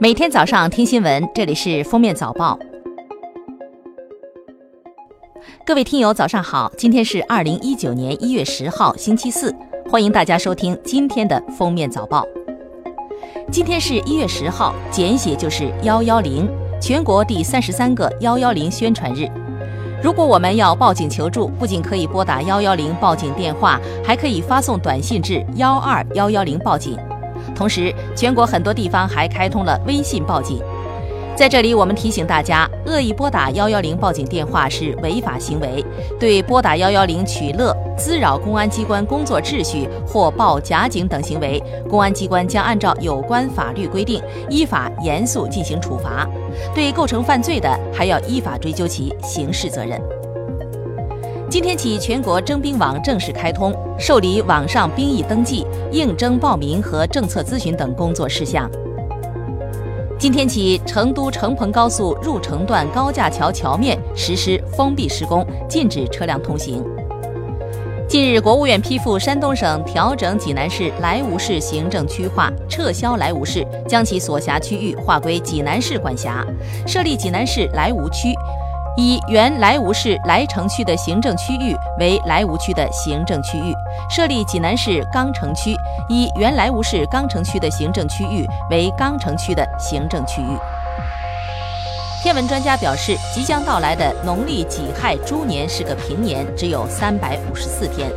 每天早上听新闻，这里是封面早报。各位听友，早上好！今天是二零一九年一月十号，星期四，欢迎大家收听今天的封面早报。今天是一月十号，简写就是幺幺零，全国第三十三个幺幺零宣传日。如果我们要报警求助，不仅可以拨打幺幺零报警电话，还可以发送短信至幺二幺幺零报警。同时，全国很多地方还开通了微信报警。在这里，我们提醒大家，恶意拨打幺幺零报警电话是违法行为。对拨打幺幺零取乐、滋扰公安机关工作秩序或报假警等行为，公安机关将按照有关法律规定，依法严肃进行处罚。对构成犯罪的，还要依法追究其刑事责任。今天起，全国征兵网正式开通，受理网上兵役登记、应征报名和政策咨询等工作事项。今天起，成都成彭高速入城段高架桥桥面实施封闭施工，禁止车辆通行。近日，国务院批复山东省调整济南市莱芜市行政区划，撤销莱芜市，将其所辖区域划归济南市管辖，设立济南市莱芜区。以原莱芜市莱城区的行政区域为莱芜区的行政区域，设立济南市钢城区；以原莱芜市钢城区的行政区域为钢城区的行政区域。天文专家表示，即将到来的农历己亥猪年是个平年，只有三百五十四天。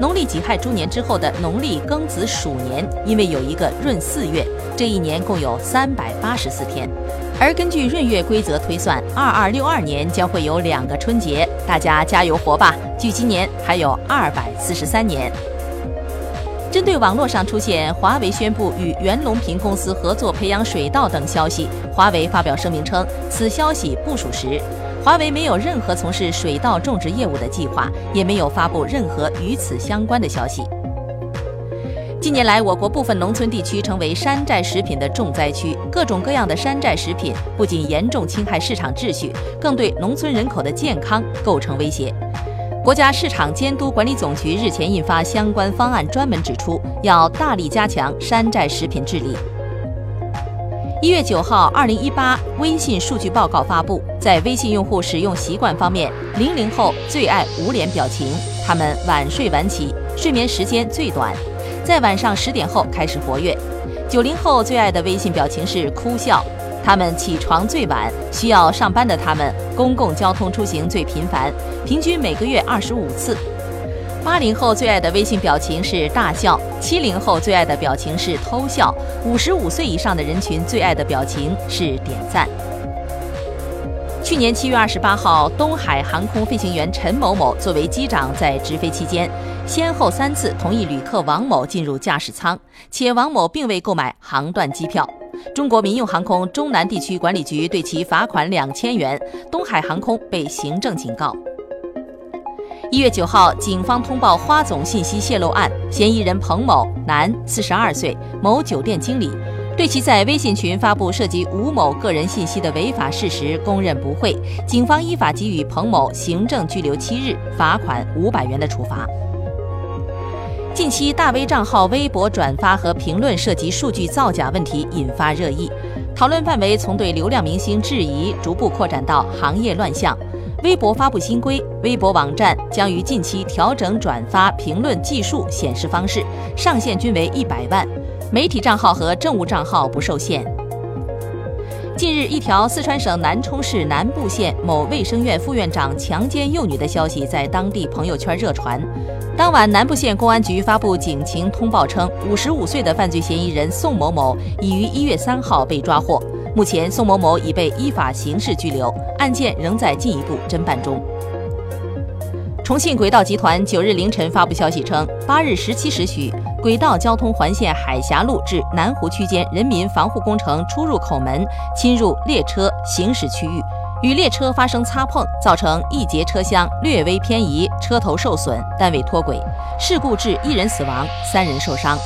农历己亥猪年之后的农历庚子鼠年，因为有一个闰四月，这一年共有三百八十四天。而根据闰月规则推算，二二六二年将会有两个春节，大家加油活吧！距今年还有二百四十三年。针对网络上出现华为宣布与袁隆平公司合作培养水稻等消息，华为发表声明称，此消息不属实，华为没有任何从事水稻种植业务的计划，也没有发布任何与此相关的消息。近年来，我国部分农村地区成为山寨食品的重灾区。各种各样的山寨食品不仅严重侵害市场秩序，更对农村人口的健康构成威胁。国家市场监督管理总局日前印发相关方案，专门指出要大力加强山寨食品治理。一月九号，二零一八微信数据报告发布，在微信用户使用习惯方面，零零后最爱捂脸表情，他们晚睡晚起，睡眠时间最短。在晚上十点后开始活跃。九零后最爱的微信表情是哭笑，他们起床最晚，需要上班的他们公共交通出行最频繁，平均每个月二十五次。八零后最爱的微信表情是大笑，七零后最爱的表情是偷笑，五十五岁以上的人群最爱的表情是点赞。去年七月二十八号，东海航空飞行员陈某某作为机长，在执飞期间，先后三次同意旅客王某进入驾驶舱，且王某并未购买航段机票。中国民用航空中南地区管理局对其罚款两千元，东海航空被行政警告。一月九号，警方通报花总信息泄露案，嫌疑人彭某，男，四十二岁，某酒店经理。对其在微信群发布涉及吴某个人信息的违法事实供认不讳，警方依法给予彭某行政拘留七日、罚款五百元的处罚。近期大 V 账号微博转发和评论涉及数据造假问题引发热议，讨论范围从对流量明星质疑逐步扩展到行业乱象。微博发布新规，微博网站将于近期调整转发、评论计数显示方式，上限均为一百万。媒体账号和政务账号不受限。近日，一条四川省南充市南部县某卫生院副院长强奸幼女的消息在当地朋友圈热传。当晚，南部县公安局发布警情通报称，五十五岁的犯罪嫌疑人宋某某已于一月三号被抓获。目前，宋某某已被依法刑事拘留，案件仍在进一步侦办中。重庆轨道集团九日凌晨发布消息称，八日十七时许。轨道交通环线海峡路至南湖区间人民防护工程出入口门侵入列车行驶区域，与列车发生擦碰，造成一节车厢略微偏移，车头受损，但未脱轨。事故致一人死亡，三人受伤。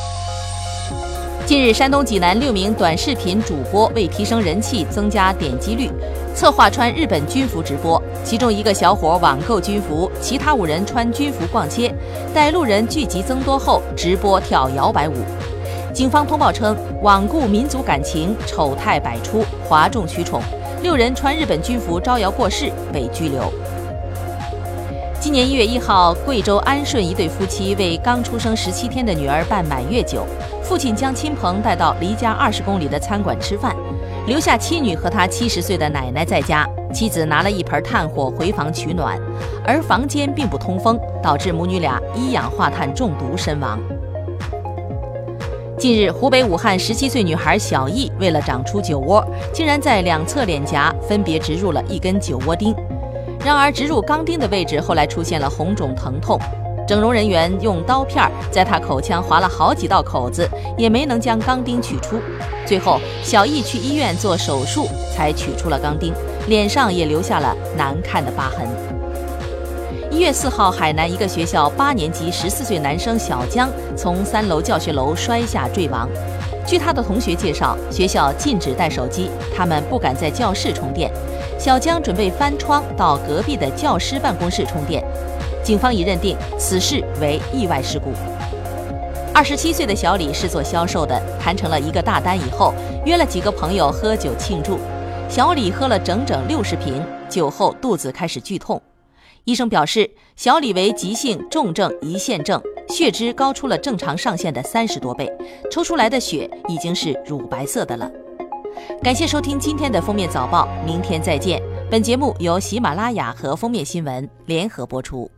近日，山东济南六名短视频主播为提升人气、增加点击率，策划穿日本军服直播。其中一个小伙网购军服，其他五人穿军服逛街。待路人聚集增多后，直播跳摇摆舞。警方通报称，罔顾民族感情，丑态百出，哗众取宠，六人穿日本军服招摇过市，被拘留。今年一月一号，贵州安顺一对夫妻为刚出生十七天的女儿办满月酒，父亲将亲朋带到离家二十公里的餐馆吃饭，留下妻女和他七十岁的奶奶在家。妻子拿了一盆炭火回房取暖，而房间并不通风，导致母女俩一氧化碳中毒身亡。近日，湖北武汉十七岁女孩小易为了长出酒窝，竟然在两侧脸颊分别植入了一根酒窝钉。然而，植入钢钉的位置后来出现了红肿疼痛，整容人员用刀片在他口腔划了好几道口子，也没能将钢钉取出。最后，小易去医院做手术才取出了钢钉，脸上也留下了难看的疤痕。一月四号，海南一个学校八年级十四岁男生小江从三楼教学楼摔下坠亡。据他的同学介绍，学校禁止带手机，他们不敢在教室充电。小江准备翻窗到隔壁的教师办公室充电。警方已认定此事为意外事故。二十七岁的小李是做销售的，谈成了一个大单以后，约了几个朋友喝酒庆祝。小李喝了整整六十瓶酒后，肚子开始剧痛。医生表示，小李为急性重症胰腺症。血脂高出了正常上限的三十多倍，抽出来的血已经是乳白色的了。感谢收听今天的封面早报，明天再见。本节目由喜马拉雅和封面新闻联合播出。